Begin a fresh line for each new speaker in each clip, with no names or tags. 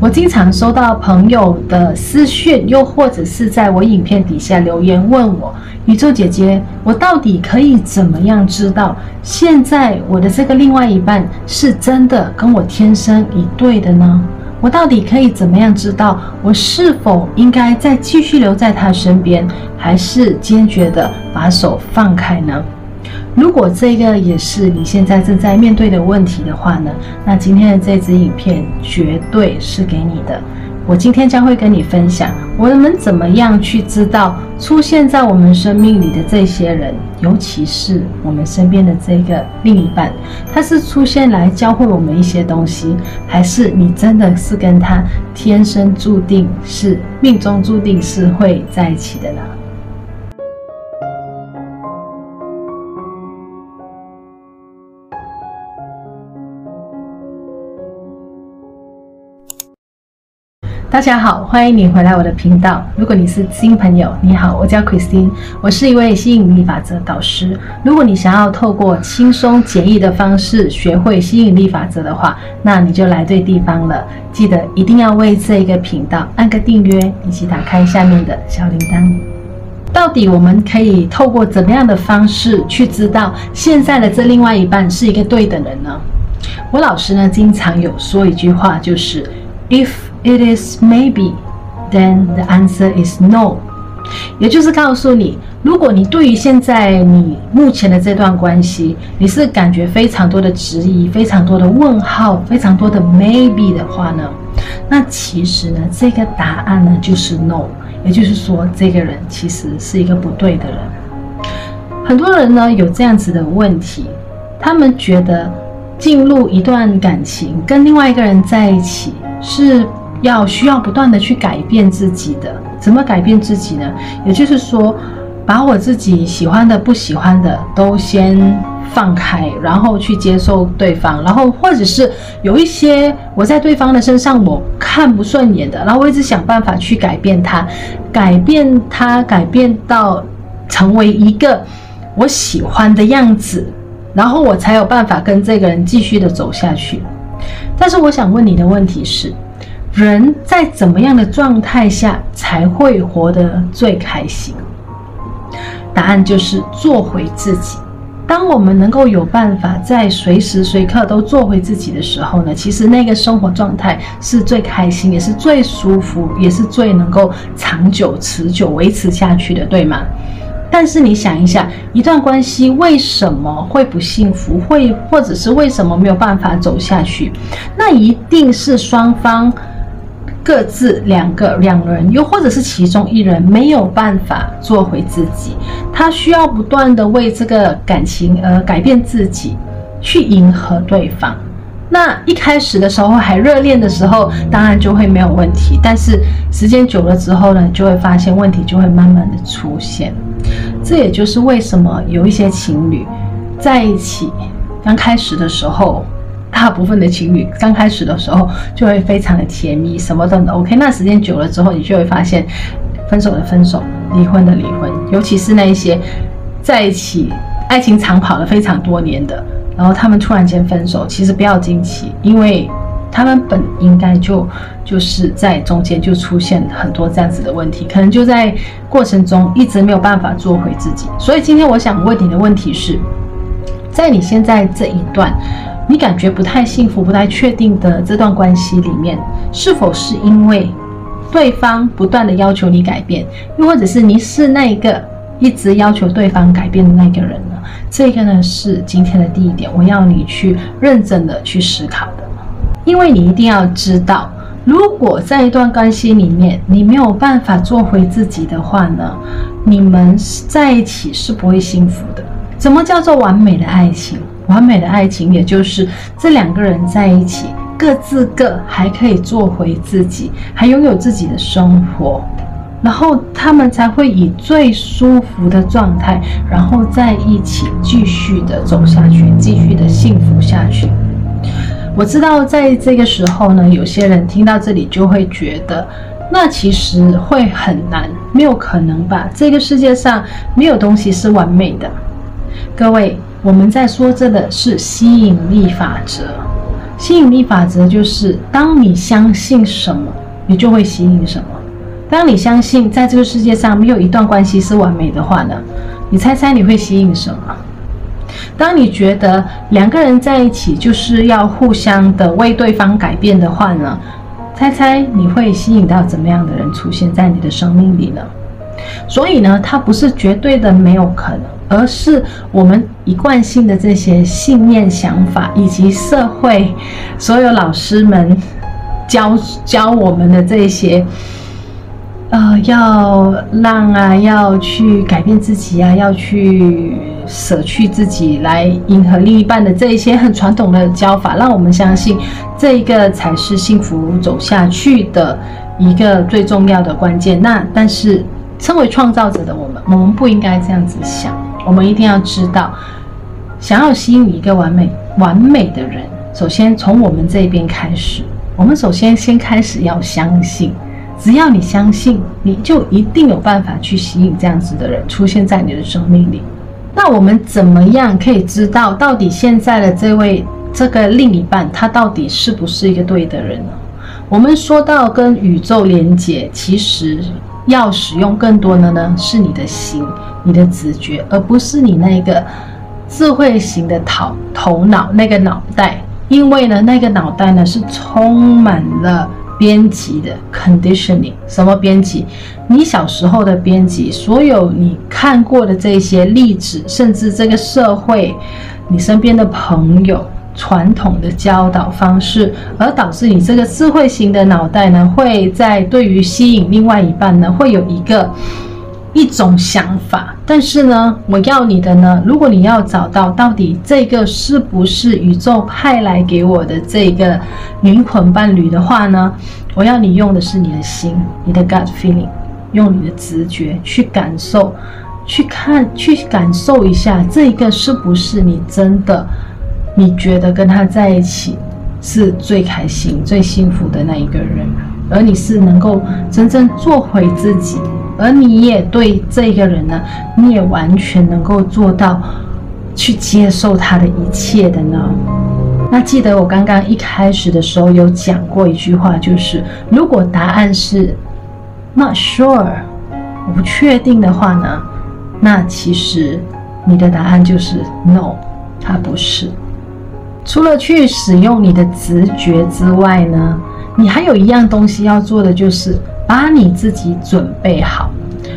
我经常收到朋友的私讯，又或者是在我影片底下留言问我：“宇宙姐姐，我到底可以怎么样知道现在我的这个另外一半是真的跟我天生一对的呢？我到底可以怎么样知道我是否应该再继续留在他身边，还是坚决的把手放开呢？”如果这个也是你现在正在面对的问题的话呢，那今天的这支影片绝对是给你的。我今天将会跟你分享，我们怎么样去知道出现在我们生命里的这些人，尤其是我们身边的这个另一半，他是出现来教会我们一些东西，还是你真的是跟他天生注定是命中注定是会在一起的呢？大家好，欢迎你回来我的频道。如果你是新朋友，你好，我叫 Christine，我是一位吸引力法则导师。如果你想要透过轻松简易的方式学会吸引力法则的话，那你就来对地方了。记得一定要为这个频道按个订阅，以及打开下面的小铃铛。到底我们可以透过怎么样的方式去知道现在的这另外一半是一个对的人呢？我老师呢经常有说一句话，就是 If It is maybe, then the answer is no。也就是告诉你，如果你对于现在你目前的这段关系，你是感觉非常多的质疑、非常多的问号、非常多的 maybe 的话呢，那其实呢，这个答案呢就是 no。也就是说，这个人其实是一个不对的人。很多人呢有这样子的问题，他们觉得进入一段感情，跟另外一个人在一起是。要需要不断的去改变自己的，怎么改变自己呢？也就是说，把我自己喜欢的、不喜欢的都先放开，然后去接受对方，然后或者是有一些我在对方的身上我看不顺眼的，然后我一直想办法去改变他，改变他，改变到成为一个我喜欢的样子，然后我才有办法跟这个人继续的走下去。但是我想问你的问题是，人在怎么样的状态下才会活得最开心？答案就是做回自己。当我们能够有办法在随时随刻都做回自己的时候呢，其实那个生活状态是最开心，也是最舒服，也是最能够长久持久维持下去的，对吗？但是你想一下，一段关系为什么会不幸福，会或者是为什么没有办法走下去？那一定是双方。各自两个两人，又或者是其中一人没有办法做回自己，他需要不断的为这个感情而改变自己，去迎合对方。那一开始的时候还热恋的时候，当然就会没有问题。但是时间久了之后呢，就会发现问题就会慢慢的出现。这也就是为什么有一些情侣在一起刚开始的时候。大部分的情侣刚开始的时候就会非常的甜蜜，什么都 OK。那时间久了之后，你就会发现，分手的分手，离婚的离婚。尤其是那一些在一起爱情长跑了非常多年的，然后他们突然间分手，其实不要惊奇，因为他们本应该就就是在中间就出现很多这样子的问题，可能就在过程中一直没有办法做回自己。所以今天我想问你的问题是，在你现在这一段。你感觉不太幸福、不太确定的这段关系里面，是否是因为对方不断的要求你改变，又或者是你是那一个一直要求对方改变的那个人呢？这个呢是今天的第一点，我要你去认真的去思考的，因为你一定要知道，如果在一段关系里面你没有办法做回自己的话呢，你们在一起是不会幸福的。怎么叫做完美的爱情？完美的爱情，也就是这两个人在一起，各自各还可以做回自己，还拥有自己的生活，然后他们才会以最舒服的状态，然后在一起继续的走下去，继续的幸福下去。我知道，在这个时候呢，有些人听到这里就会觉得，那其实会很难，没有可能吧？这个世界上没有东西是完美的，各位。我们在说这的是吸引力法则，吸引力法则就是，当你相信什么，你就会吸引什么。当你相信在这个世界上没有一段关系是完美的话呢，你猜猜你会吸引什么？当你觉得两个人在一起就是要互相的为对方改变的话呢，猜猜你会吸引到怎么样的人出现在你的生命里呢？所以呢，它不是绝对的没有可能，而是我们一贯性的这些信念、想法，以及社会所有老师们教教我们的这些，呃，要让啊，要去改变自己啊，要去舍去自己来迎合另一半的这一些很传统的教法，让我们相信这一个才是幸福走下去的一个最重要的关键。那但是。身为创造者的我们，我们不应该这样子想。我们一定要知道，想要吸引一个完美、完美的人，首先从我们这边开始。我们首先先开始要相信，只要你相信，你就一定有办法去吸引这样子的人出现在你的生命里。那我们怎么样可以知道，到底现在的这位这个另一半，他到底是不是一个对的人呢？我们说到跟宇宙连接，其实。要使用更多的呢，是你的心、你的直觉，而不是你那个智慧型的头头脑那个脑袋。因为呢，那个脑袋呢是充满了编辑的 conditioning。什么编辑？你小时候的编辑，所有你看过的这些例子，甚至这个社会，你身边的朋友。传统的教导方式，而导致你这个智慧型的脑袋呢，会在对于吸引另外一半呢，会有一个一种想法。但是呢，我要你的呢，如果你要找到到底这个是不是宇宙派来给我的这个灵魂伴侣的话呢，我要你用的是你的心，你的 gut feeling，用你的直觉去感受，去看，去感受一下这个是不是你真的。你觉得跟他在一起是最开心、最幸福的那一个人，而你是能够真正做回自己，而你也对这个人呢，你也完全能够做到去接受他的一切的呢？那记得我刚刚一开始的时候有讲过一句话，就是如果答案是 not sure，我不确定的话呢，那其实你的答案就是 no，他不是。除了去使用你的直觉之外呢，你还有一样东西要做的，就是把你自己准备好。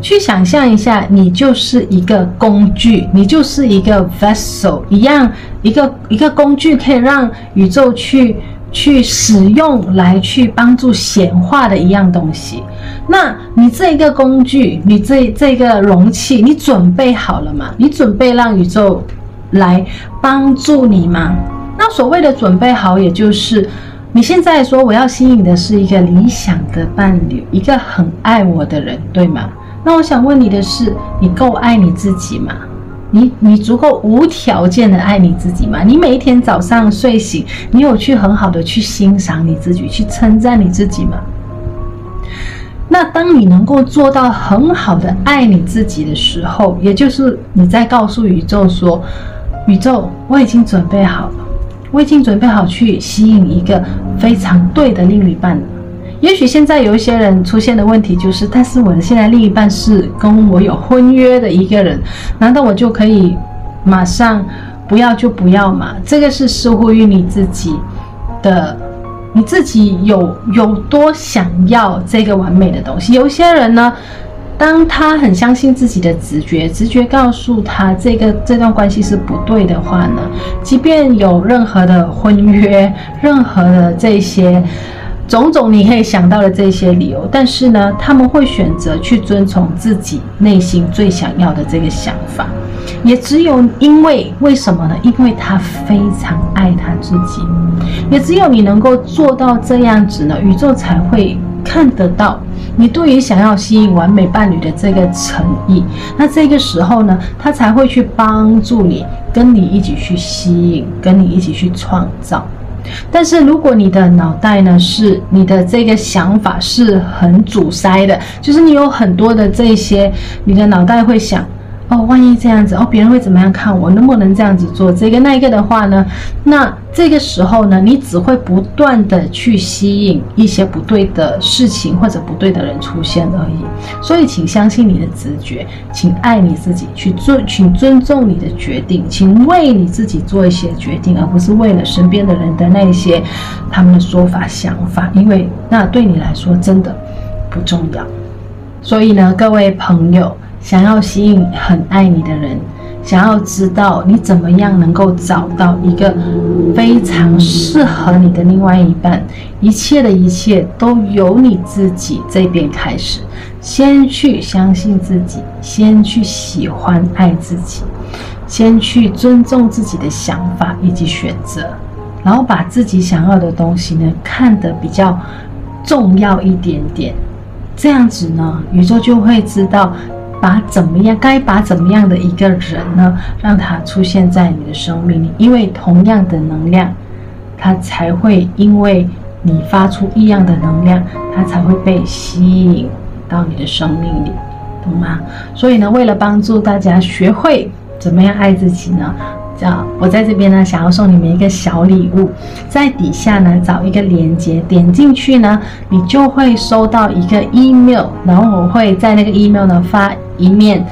去想象一下，你就是一个工具，你就是一个 vessel 一样，一个一个工具可以让宇宙去去使用，来去帮助显化的一样东西。那你这一个工具，你这这个容器，你准备好了吗？你准备让宇宙来帮助你吗？那所谓的准备好，也就是你现在说我要吸引的是一个理想的伴侣，一个很爱我的人，对吗？那我想问你的是，你够爱你自己吗？你你足够无条件的爱你自己吗？你每一天早上睡醒，你有去很好的去欣赏你自己，去称赞你自己吗？那当你能够做到很好的爱你自己的时候，也就是你在告诉宇宙说，宇宙，我已经准备好了。我已经准备好去吸引一个非常对的另一半了。也许现在有一些人出现的问题就是，但是我的现在另一半是跟我有婚约的一个人，难道我就可以马上不要就不要嘛？这个是似乎于你自己的，你自己有有多想要这个完美的东西。有些人呢。当他很相信自己的直觉，直觉告诉他这个这段关系是不对的话呢，即便有任何的婚约，任何的这些种种你可以想到的这些理由，但是呢，他们会选择去遵从自己内心最想要的这个想法。也只有因为为什么呢？因为他非常爱他自己。也只有你能够做到这样子呢，宇宙才会看得到。你对于想要吸引完美伴侣的这个诚意，那这个时候呢，他才会去帮助你，跟你一起去吸引，跟你一起去创造。但是如果你的脑袋呢，是你的这个想法是很阻塞的，就是你有很多的这些，你的脑袋会想哦，万一这样子哦，别人会怎么样看我？能不能这样子做这个那一个的话呢？那这个时候呢，你只会不断的去吸引一些不对的事情或者不对的人出现而已。所以，请相信你的直觉，请爱你自己，去尊，请尊重你的决定，请为你自己做一些决定，而不是为了身边的人的那一些他们的说法、想法，因为那对你来说真的不重要。所以呢，各位朋友。想要吸引很爱你的人，想要知道你怎么样能够找到一个非常适合你的另外一半，一切的一切都由你自己这边开始。先去相信自己，先去喜欢爱自己，先去尊重自己的想法以及选择，然后把自己想要的东西呢看得比较重要一点点。这样子呢，宇宙就会知道。把怎么样，该把怎么样的一个人呢，让他出现在你的生命里，因为同样的能量，他才会因为你发出异样的能量，他才会被吸引到你的生命里，懂吗？所以呢，为了帮助大家学会怎么样爱自己呢？叫我在这边呢，想要送你们一个小礼物，在底下呢找一个链接，点进去呢，你就会收到一个 email，然后我会在那个 email 呢发一面。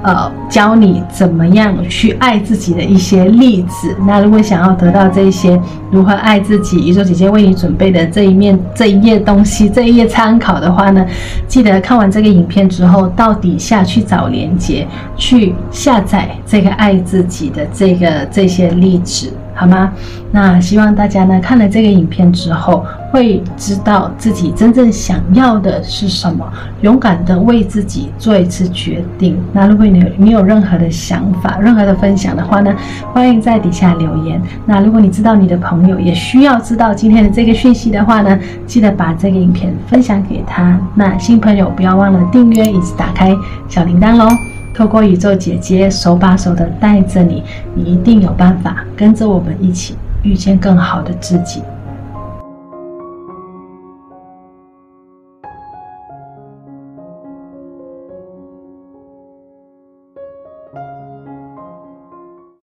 呃，教你怎么样去爱自己的一些例子。那如果想要得到这些如何爱自己，宇宙姐姐为你准备的这一面这一页东西，这一页参考的话呢，记得看完这个影片之后，到底下去找连接，去下载这个爱自己的这个这些例子。好吗？那希望大家呢看了这个影片之后，会知道自己真正想要的是什么，勇敢的为自己做一次决定。那如果你有你有任何的想法、任何的分享的话呢，欢迎在底下留言。那如果你知道你的朋友也需要知道今天的这个讯息的话呢，记得把这个影片分享给他。那新朋友不要忘了订阅以及打开小铃铛喽。透过宇宙姐姐手把手的带着你，你一定有办法跟着我们一起遇见更好的自己。